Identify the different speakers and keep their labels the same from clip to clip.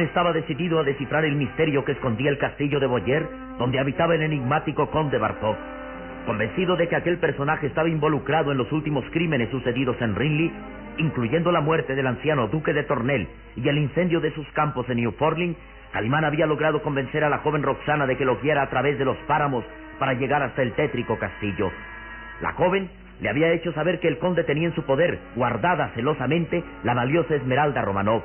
Speaker 1: Estaba decidido a descifrar el misterio que escondía el castillo de Boyer, donde habitaba el enigmático conde Bartok. Convencido de que aquel personaje estaba involucrado en los últimos crímenes sucedidos en Rinley, incluyendo la muerte del anciano duque de Tornel y el incendio de sus campos en Newfoundland, Calimán había logrado convencer a la joven Roxana de que lo guiara a través de los páramos para llegar hasta el tétrico castillo. La joven le había hecho saber que el conde tenía en su poder, guardada celosamente, la valiosa Esmeralda Romanov.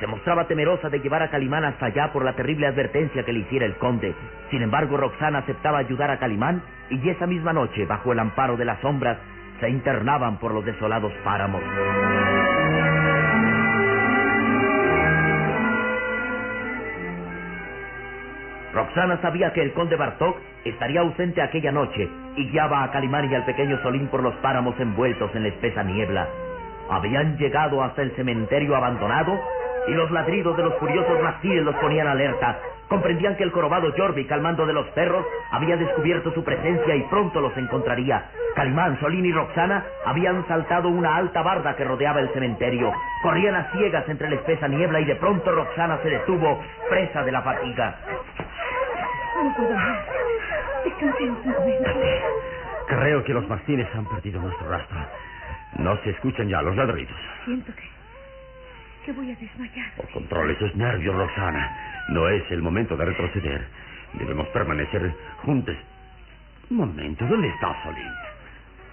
Speaker 1: Se mostraba temerosa de llevar a Calimán hasta allá por la terrible advertencia que le hiciera el conde. Sin embargo, Roxana aceptaba ayudar a Calimán y esa misma noche, bajo el amparo de las sombras, se internaban por los desolados páramos. Roxana sabía que el conde Bartok estaría ausente aquella noche y guiaba a Calimán y al pequeño Solín por los páramos envueltos en la espesa niebla. Habían llegado hasta el cementerio abandonado y los ladridos de los furiosos reptiles los ponían alerta. Comprendían que el jorobado Jorvik, al mando de los perros, había descubierto su presencia y pronto los encontraría. Calimán, Solín y Roxana habían saltado una alta barda que rodeaba el cementerio. Corrían a ciegas entre la espesa niebla y de pronto Roxana se detuvo, presa de la fatiga.
Speaker 2: No puedo más.
Speaker 3: Creo que los mastines han perdido nuestro rastro. No se escuchan ya los ladridos.
Speaker 2: Siento que... que voy a desmayar.
Speaker 3: Oh, controle sus nervios, Roxana. No es el momento de retroceder. Debemos permanecer juntos. Un momento, ¿dónde está Solín?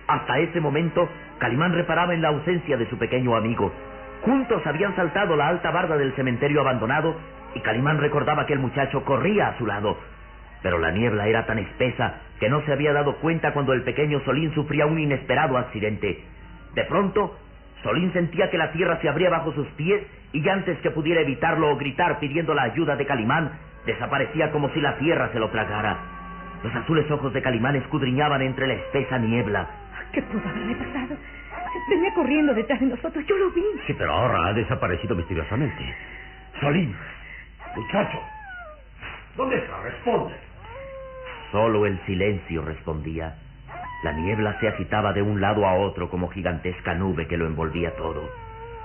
Speaker 1: Hasta ese momento, Calimán reparaba en la ausencia de su pequeño amigo. Juntos habían saltado la alta barda del cementerio abandonado y Calimán recordaba que el muchacho corría a su lado. Pero la niebla era tan espesa que no se había dado cuenta cuando el pequeño Solín sufría un inesperado accidente. De pronto, Solín sentía que la tierra se abría bajo sus pies y antes que pudiera evitarlo o gritar pidiendo la ayuda de Calimán, desaparecía como si la tierra se lo tragara. Los azules ojos de Calimán escudriñaban entre la espesa niebla.
Speaker 2: ¿Qué pudo haberme pasado? Venía corriendo detrás de nosotros. Yo lo vi.
Speaker 3: Sí, pero ahora ha desaparecido misteriosamente. Solín, muchacho, ¿dónde está? Responde.
Speaker 1: Solo el silencio respondía. La niebla se agitaba de un lado a otro como gigantesca nube que lo envolvía todo.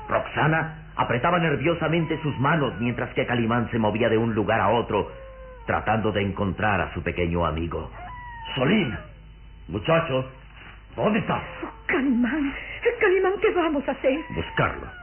Speaker 1: Roxana apretaba nerviosamente sus manos mientras que Calimán se movía de un lugar a otro, tratando de encontrar a su pequeño amigo.
Speaker 3: Solín, muchacho, ¿dónde está?
Speaker 2: Oh, Calimán, Calimán, ¿qué vamos a hacer?
Speaker 3: Buscarlo.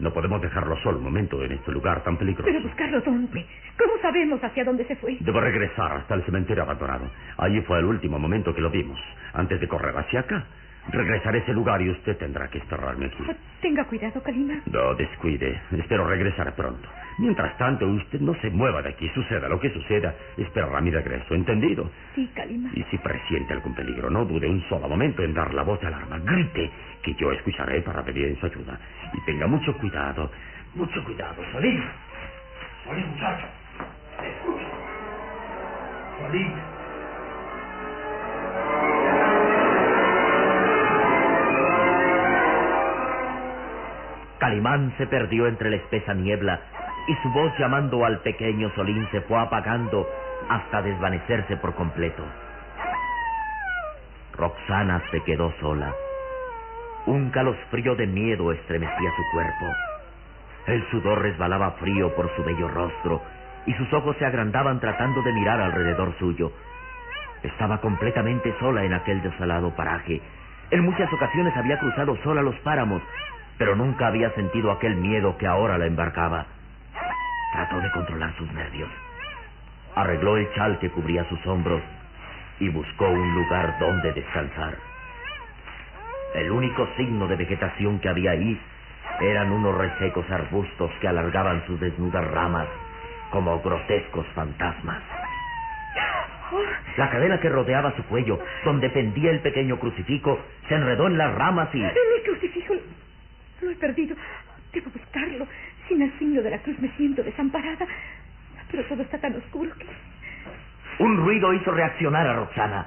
Speaker 3: No podemos dejarlo solo un momento en este lugar tan peligroso.
Speaker 2: Pero buscarlo dónde? ¿Cómo sabemos hacia dónde se fue?
Speaker 3: Debo regresar hasta el cementerio abandonado. Allí fue el último momento que lo vimos, antes de correr hacia acá. Regresaré a ese lugar y usted tendrá que esperarme aquí.
Speaker 2: Oh, tenga cuidado, Calimán.
Speaker 3: No descuide. Espero regresar pronto. Mientras tanto, usted no se mueva de aquí. Suceda lo que suceda, esperará mi regreso. ¿Entendido?
Speaker 2: Sí, Calimán.
Speaker 3: Y si presiente algún peligro, no dude un solo momento en dar la voz de alarma. Grite, que yo escucharé para pedir su ayuda. Y tenga mucho cuidado. Mucho cuidado. Solín. Solín, muchacho. Escucha. Solín.
Speaker 1: Calimán se perdió entre la espesa niebla y su voz llamando al pequeño Solín se fue apagando hasta desvanecerse por completo. Roxana se quedó sola. Un calosfrío de miedo estremecía su cuerpo. El sudor resbalaba frío por su bello rostro y sus ojos se agrandaban tratando de mirar alrededor suyo. Estaba completamente sola en aquel desolado paraje. En muchas ocasiones había cruzado sola los páramos, pero nunca había sentido aquel miedo que ahora la embarcaba. Trató de controlar sus nervios. Arregló el chal que cubría sus hombros y buscó un lugar donde descansar. El único signo de vegetación que había ahí eran unos resecos arbustos que alargaban sus desnudas ramas como grotescos fantasmas. La cadena que rodeaba su cuello, donde pendía el pequeño crucifijo, se enredó en las ramas y...
Speaker 2: El crucifijo lo he perdido. Debo buscarlo. Sin el signo de la cruz me siento desamparada. Pero todo está tan oscuro que...
Speaker 1: Un ruido hizo reaccionar a Roxana.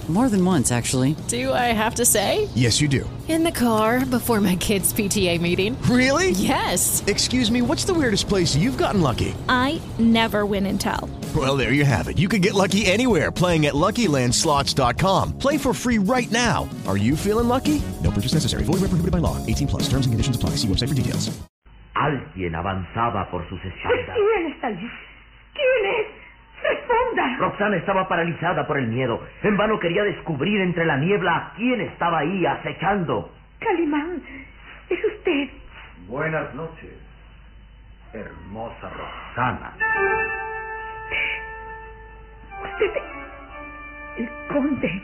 Speaker 4: More than once, actually.
Speaker 5: Do I have to say?
Speaker 6: Yes, you do.
Speaker 5: In the car before my kids' PTA meeting.
Speaker 6: Really?
Speaker 5: Yes.
Speaker 6: Excuse me, what's the weirdest place you've gotten lucky?
Speaker 7: I never win and tell.
Speaker 6: Well, there you have it. You can get lucky anywhere playing at LuckyLandSlots.com. Play for free right now. Are you feeling lucky? No purchase necessary. Void where prohibited by law. 18 plus. Terms and conditions apply. See website for details.
Speaker 1: Alguien avanzaba por sus espaldas.
Speaker 2: ¿Quién está allí? ¿Quién es? ¡Responda!
Speaker 1: Roxana estaba paralizada por el miedo. En vano quería descubrir entre la niebla a quién estaba ahí acechando.
Speaker 2: Calimán, es usted.
Speaker 3: Buenas noches, hermosa Roxana.
Speaker 2: Usted. El conde.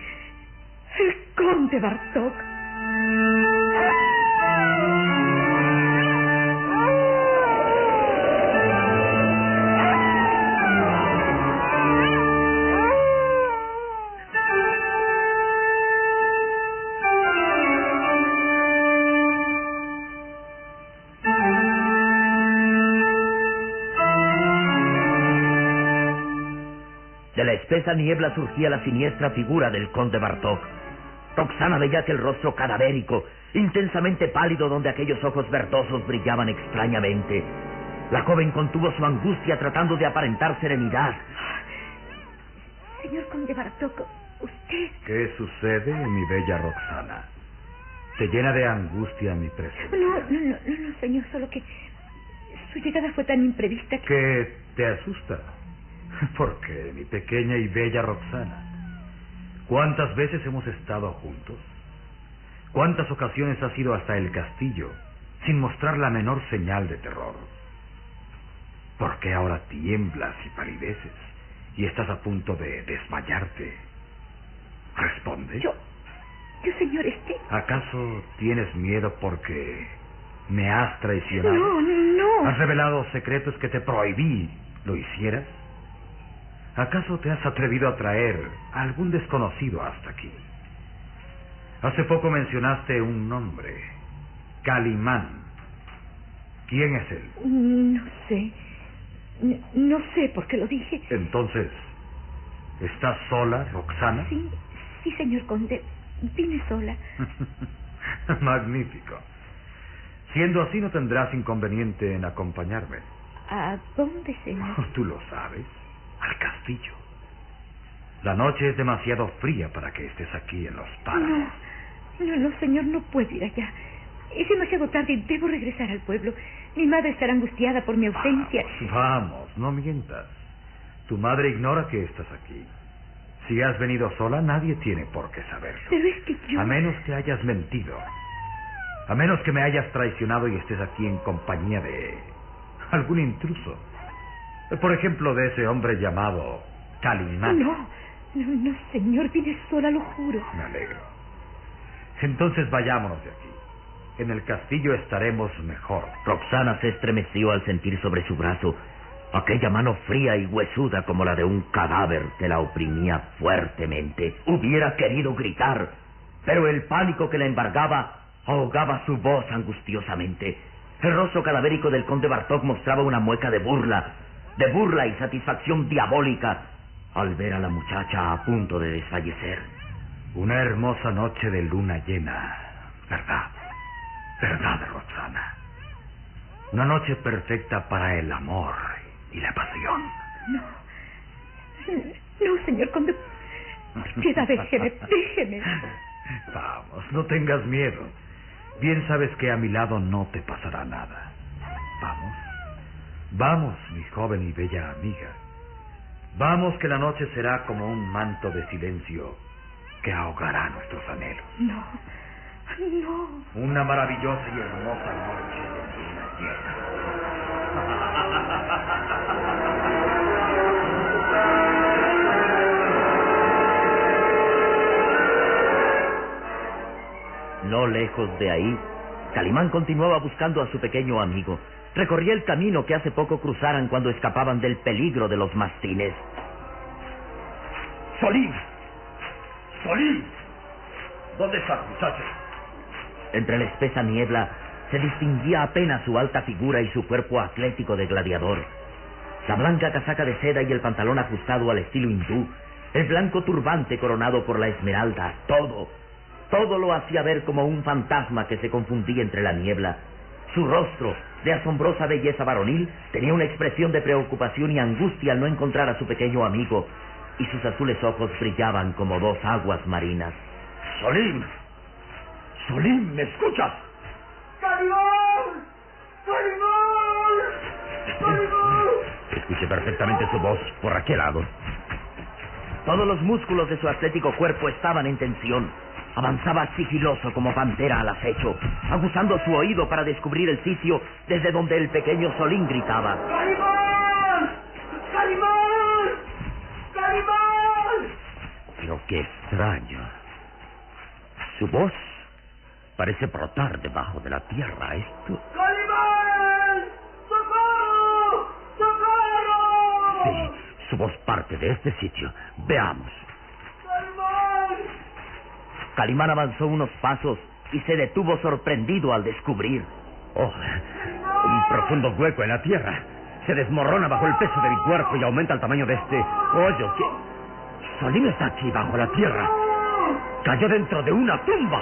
Speaker 2: El conde Bartok.
Speaker 1: Espesa niebla surgía la siniestra figura del conde Bartok. Roxana veía aquel rostro cadavérico, intensamente pálido donde aquellos ojos verdosos brillaban extrañamente. La joven contuvo su angustia tratando de aparentar serenidad.
Speaker 2: Señor Conde Bartok, usted...
Speaker 8: ¿Qué sucede, mi bella Roxana? ¿Te llena de angustia mi presencia?
Speaker 2: No, no, no, no, no, señor, solo que su llegada fue tan imprevista que...
Speaker 8: ¿Qué te asusta? ¿Por qué, mi pequeña y bella Roxana? ¿Cuántas veces hemos estado juntos? ¿Cuántas ocasiones has ido hasta el castillo sin mostrar la menor señal de terror? ¿Por qué ahora tiemblas y palideces y estás a punto de desmayarte? Responde.
Speaker 2: Yo, yo, señor, este...
Speaker 8: ¿Acaso tienes miedo porque me has traicionado?
Speaker 2: No, no.
Speaker 8: ¿Has revelado secretos que te prohibí lo hicieras? ¿Acaso te has atrevido a traer a algún desconocido hasta aquí? Hace poco mencionaste un nombre, Calimán. ¿Quién es él?
Speaker 2: No sé. No, no sé por qué lo dije.
Speaker 8: Entonces, ¿estás sola, Roxana?
Speaker 2: Sí, sí, señor conde. Vine sola.
Speaker 8: Magnífico. Siendo así, no tendrás inconveniente en acompañarme.
Speaker 2: ¿A dónde, señor?
Speaker 8: Tú lo sabes. Al castillo. La noche es demasiado fría para que estés aquí en los páramos.
Speaker 2: No, no, no, señor, no puedo ir allá. Es demasiado tarde y debo regresar al pueblo. Mi madre estará angustiada por mi ausencia.
Speaker 8: Vamos, vamos, no mientas. Tu madre ignora que estás aquí. Si has venido sola, nadie tiene por qué saberlo.
Speaker 2: Pero es que yo...
Speaker 8: A menos que hayas mentido. A menos que me hayas traicionado y estés aquí en compañía de algún intruso. Por ejemplo, de ese hombre llamado Calimán.
Speaker 2: No, no, no, señor, vine sola, lo juro.
Speaker 8: Me alegro. Entonces vayámonos de aquí. En el castillo estaremos mejor.
Speaker 1: Roxana se estremeció al sentir sobre su brazo aquella mano fría y huesuda como la de un cadáver que la oprimía fuertemente. Hubiera querido gritar, pero el pánico que la embargaba ahogaba su voz angustiosamente. El rostro cadavérico del conde Bartok mostraba una mueca de burla, de burla y satisfacción diabólica al ver a la muchacha a punto de desfallecer.
Speaker 8: Una hermosa noche de luna llena, ¿verdad? ¿Verdad, Roxana? Una noche perfecta para el amor y la pasión.
Speaker 2: No. No, señor conde. Queda, déjeme, déjeme.
Speaker 8: Vamos, no tengas miedo. Bien sabes que a mi lado no te pasará nada. Vamos. Vamos, mi joven y bella amiga. Vamos que la noche será como un manto de silencio que ahogará nuestros anhelos.
Speaker 2: No, no.
Speaker 8: Una maravillosa y hermosa noche de luna llena.
Speaker 1: No lejos de ahí, Calimán continuaba buscando a su pequeño amigo. Recorría el camino que hace poco cruzaran cuando escapaban del peligro de los mastines.
Speaker 9: ¡Solín! ¡Solín! ¿Dónde estás, muchacho?
Speaker 1: Entre la espesa niebla se distinguía apenas su alta figura y su cuerpo atlético de gladiador. La blanca casaca de seda y el pantalón ajustado al estilo hindú, el blanco turbante coronado por la esmeralda, todo, todo lo hacía ver como un fantasma que se confundía entre la niebla. Su rostro, de asombrosa belleza varonil, tenía una expresión de preocupación y angustia al no encontrar a su pequeño amigo, y sus azules ojos brillaban como dos aguas marinas.
Speaker 9: ¡Solín! ¡Solín, ¿me escuchas?
Speaker 10: ¡Calimán! ¡Calimán! ¡Calimán!
Speaker 3: Escuché perfectamente su voz por aquel lado.
Speaker 1: Todos los músculos de su atlético cuerpo estaban en tensión. Avanzaba sigiloso como pantera al acecho, aguzando su oído para descubrir el sitio desde donde el pequeño Solín gritaba.
Speaker 10: ¡Calimán! ¡Calimán! ¡Calimán!
Speaker 3: Pero qué extraño. Su voz parece brotar debajo de la tierra. Esto.
Speaker 10: ¡Calimán! ¡Socorro! ¡Socorro!
Speaker 3: Sí, su voz parte de este sitio. Veamos.
Speaker 10: ¡Calimán!
Speaker 1: Avanzó unos pasos y se detuvo sorprendido al descubrir.
Speaker 3: Oh, un profundo hueco en la tierra. Se desmorona bajo el peso de mi cuerpo y aumenta el tamaño de este hoyo. ¿Qué? Solín está aquí bajo la tierra. Cayó dentro de una tumba.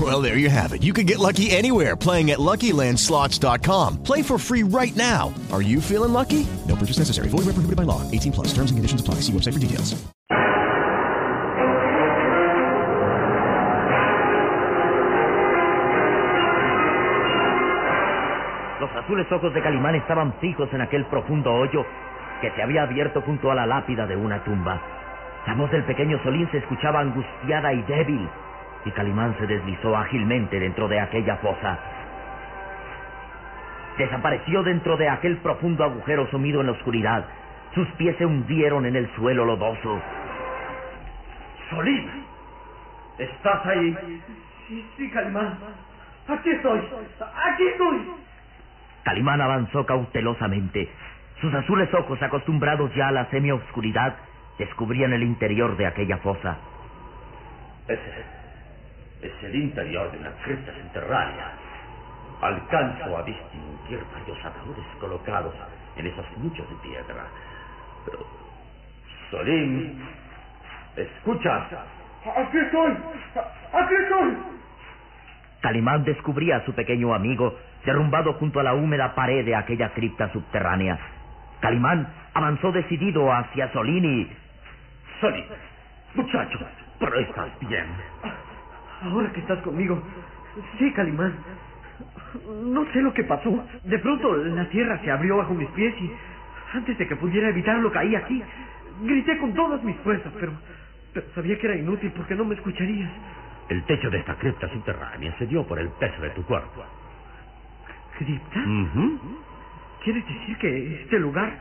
Speaker 6: Well, there you have it. You can get lucky anywhere playing at LuckyLandSlots.com. Play for free right now. Are you feeling lucky? No purchase necessary. Void where prohibited by law. 18 plus. Terms and conditions apply. See website for details.
Speaker 1: Los azules ojos de Calimán estaban fijos en aquel profundo hoyo que se había abierto junto a la lápida de una tumba. La voz del pequeño Solín se escuchaba angustiada y débil, y Calimán se deslizó ágilmente dentro de aquella fosa. Desapareció dentro de aquel profundo agujero sumido en la oscuridad. Sus pies se hundieron en el suelo lodoso.
Speaker 9: Solín, ¿estás ahí?
Speaker 10: Sí, sí, Calimán. Aquí estoy. Aquí estoy.
Speaker 1: Calimán avanzó cautelosamente. Sus azules ojos, acostumbrados ya a la semioscuridad, descubrían el interior de aquella fosa.
Speaker 3: Ese es el interior de una cripta subterránea. Alcanzo a distinguir varios ataúdes colocados en esos nichos de piedra. Pero, Solín, escucha.
Speaker 10: Aquí estoy. Aquí estoy.
Speaker 1: Calimán descubría a su pequeño amigo derrumbado junto a la húmeda pared de aquella cripta subterránea. Calimán avanzó decidido hacia Solín y...
Speaker 3: Solín, muchacho, pero estás bien.
Speaker 10: Ahora que estás conmigo. Sí, Calimán. No sé lo que pasó. De pronto la tierra se abrió bajo mis pies y antes de que pudiera evitarlo caí aquí. Grité con todas mis fuerzas, pero, pero sabía que era inútil porque no me escucharías.
Speaker 3: El techo de esta cripta subterránea se dio por el peso de tu cuerpo.
Speaker 10: ¿Cripta? ¿Quieres decir que este lugar...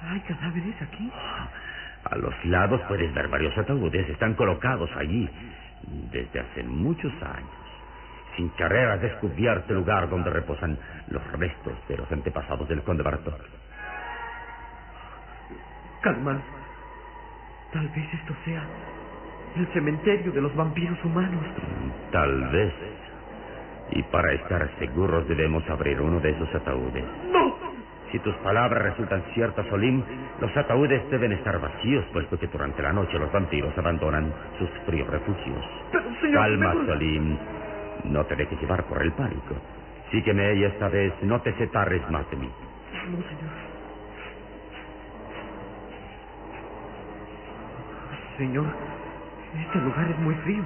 Speaker 10: ¿Hay cadáveres aquí?
Speaker 3: A los lados puedes ver varios ataúdes. Están colocados allí desde hace muchos años. Sin querer has descubierto el lugar donde reposan los restos de los antepasados del conde Bartok.
Speaker 10: Calimán, tal vez esto sea el cementerio de los vampiros humanos.
Speaker 3: Tal vez. Y para estar seguros debemos abrir uno de esos ataúdes.
Speaker 10: ¡No!
Speaker 3: Si tus palabras resultan ciertas, Olim, los ataúdes deben estar vacíos, puesto que durante la noche los vampiros abandonan sus fríos refugios.
Speaker 10: Pero, señor...
Speaker 3: Calma,
Speaker 10: mejor-
Speaker 3: Solim. No te dejes llevar por el pánico. Sígueme y esta vez no te separes más de mí.
Speaker 10: No, señor. Señor, este lugar es muy frío.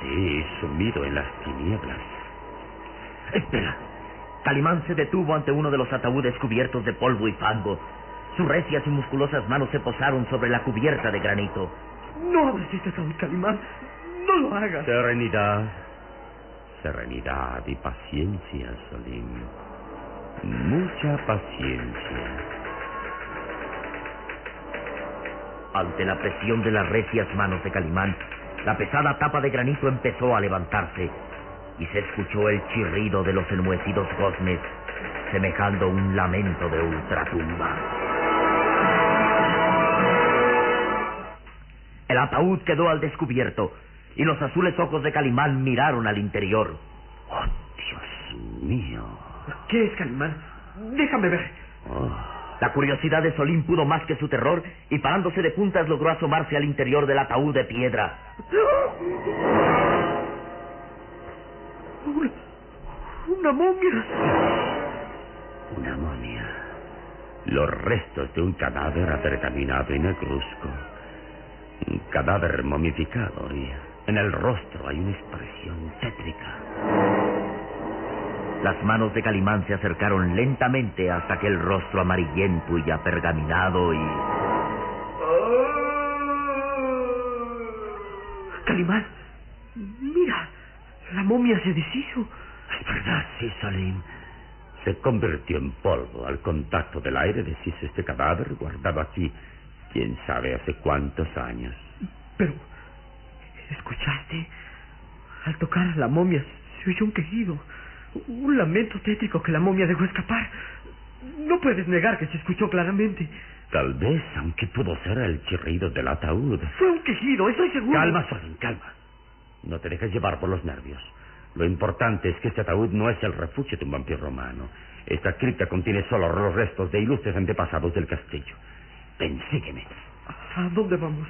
Speaker 3: Sí, sumido en las tinieblas.
Speaker 1: Espera. Calimán se detuvo ante uno de los ataúdes cubiertos de polvo y fango. Sus recias y musculosas manos se posaron sobre la cubierta de granito.
Speaker 10: No abras este ataúd, Calimán. No lo hagas.
Speaker 3: Serenidad. Serenidad y paciencia, Solim. Mucha paciencia.
Speaker 1: Ante la presión de las recias manos de Calimán, la pesada tapa de granito empezó a levantarse y se escuchó el chirrido de los enmohecidos goznes, semejando un lamento de ultratumba. El ataúd quedó al descubierto y los azules ojos de Calimán miraron al interior.
Speaker 3: Dios mío.
Speaker 10: ¿Qué es, Calimán? Déjame ver.
Speaker 3: Oh,
Speaker 1: La curiosidad de Solín pudo más que su terror y parándose de puntas logró asomarse al interior del ataúd de piedra.
Speaker 10: una momia.
Speaker 3: Una momia. Los restos de un cadáver apergaminado y negruzco. Un cadáver momificado y en el rostro hay una expresión tétrica.
Speaker 1: Las manos de Calimán se acercaron lentamente hasta aquel rostro amarillento y apergaminado y...
Speaker 10: Calimán, mira, la momia se deshizo.
Speaker 3: Es verdad, sí, Salim. Se convirtió en polvo al contacto del aire, deshizo este cadáver guardado aquí, quién sabe hace cuántos años.
Speaker 10: Pero, ¿escuchaste? Al tocar a la momia se oyó un quejido, un lamento tétrico que la momia dejó escapar. No puedes negar que se escuchó claramente.
Speaker 3: Tal vez, aunque pudo ser el chirrido del ataúd.
Speaker 10: Fue un quejido, estoy seguro.
Speaker 3: Calma, Solín, calma. No te dejes llevar por los nervios. Lo importante es que este ataúd no es el refugio de un vampiro romano. Esta cripta contiene solo los restos de ilustres antepasados del castillo. Ven, sígueme.
Speaker 10: ¿A dónde vamos?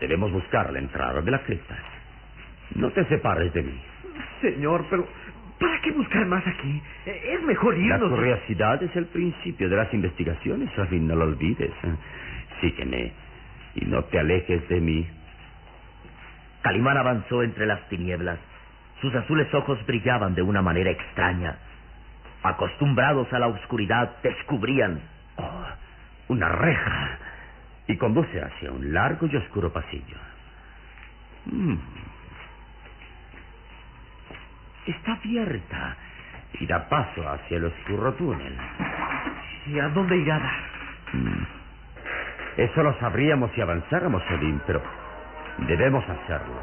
Speaker 3: Debemos buscar la entrada de la cripta. No te separes de mí.
Speaker 10: Señor, pero ¿para qué buscar más aquí? Es mejor
Speaker 3: La
Speaker 10: irnos.
Speaker 3: curiosidad es el principio de las investigaciones, Solín, no lo olvides. Sígueme y no te alejes de mí.
Speaker 1: Calimán avanzó entre las tinieblas. Sus azules ojos brillaban de una manera extraña. Acostumbrados a la oscuridad, descubrían
Speaker 3: Oh, una reja. Y conduce hacia un largo y oscuro pasillo. Mm. Está abierta y da paso hacia el oscuro túnel.
Speaker 10: ¿Y a dónde irá?
Speaker 3: Mm. Eso lo sabríamos si avanzáramos, Solín, pero debemos hacerlo.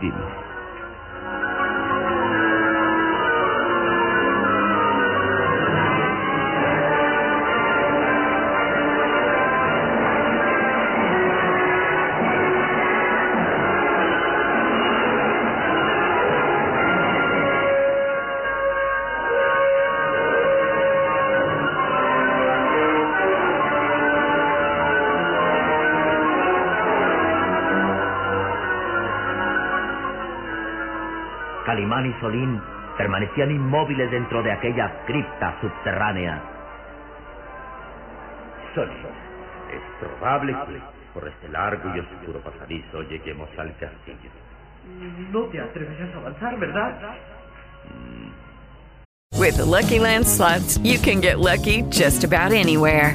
Speaker 3: Dime.
Speaker 1: Calimán y Solín permanecían inmóviles dentro de aquella cripta subterránea.
Speaker 3: Solín, es probable que por este largo y oscuro pasadizo lleguemos al castillo.
Speaker 10: No te atreverás a avanzar, ¿verdad?
Speaker 11: With the Lucky Land slots, you can get lucky just about anywhere.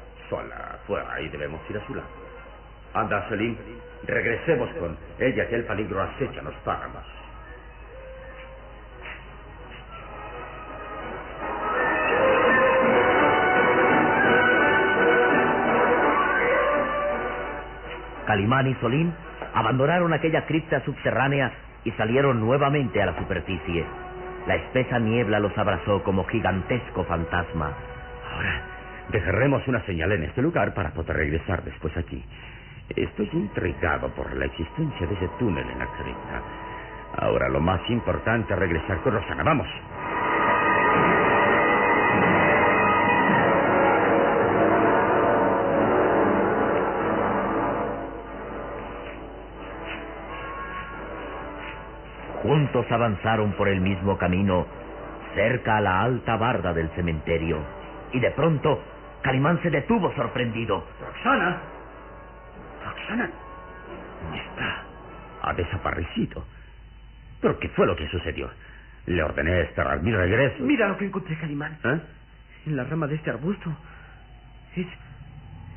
Speaker 3: sola fuera y debemos ir a su lado. Anda, Selim, regresemos con ella que el peligro acecha los páramos.
Speaker 1: Calimán y Solín abandonaron aquella cripta subterránea y salieron nuevamente a la superficie. La espesa niebla los abrazó como gigantesco fantasma.
Speaker 3: Ahora, dejaremos una señal en este lugar para poder regresar después aquí. Estoy intrigado por la existencia de ese túnel en la cripta. Ahora lo más importante es regresar con Rosana. Vamos.
Speaker 1: Juntos avanzaron por el mismo camino, cerca a la alta barda del cementerio. Y de pronto, Calimán se detuvo sorprendido.
Speaker 10: Roxana. Roxana.
Speaker 3: ¿Dónde está? Ha desaparecido. ¿Pero qué fue lo que sucedió? Le ordené esperar mi regreso.
Speaker 10: Mira lo que encontré, Calimán.
Speaker 3: ¿Eh?
Speaker 10: En la rama de este arbusto. Es.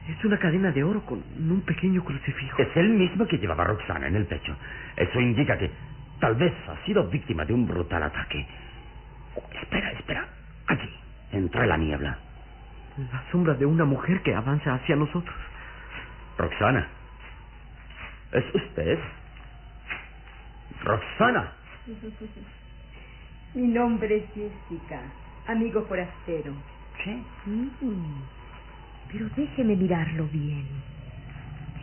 Speaker 10: Es una cadena de oro con un pequeño crucifijo.
Speaker 3: Es el mismo que llevaba Roxana en el pecho. Eso indica que tal vez ha sido víctima de un brutal ataque. Oh, espera, espera. Allí, entre la niebla.
Speaker 10: La sombra de una mujer que avanza hacia nosotros.
Speaker 3: Roxana. ¿Es usted? Roxana.
Speaker 12: Mi nombre es Jessica, amigo forastero.
Speaker 3: ¿Qué?
Speaker 12: Mm, pero déjeme mirarlo bien.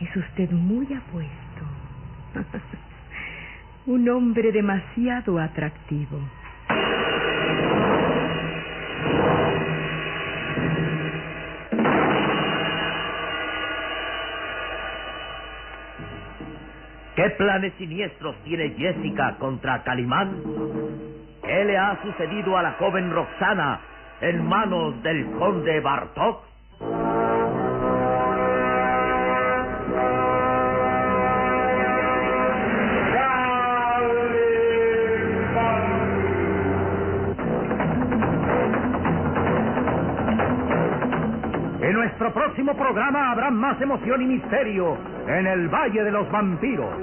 Speaker 12: Es usted muy apuesto. Un hombre demasiado atractivo.
Speaker 1: ¿Qué planes siniestros tiene Jessica contra Calimán? ¿Qué le ha sucedido a la joven Roxana en manos del conde Bartok?
Speaker 9: En nuestro próximo programa habrá más emoción y misterio en el Valle de los Vampiros.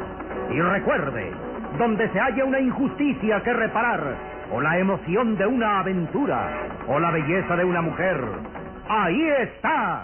Speaker 9: Y recuerde, donde se haya una injusticia que reparar, o la emoción de una aventura, o la belleza de una mujer, ahí está.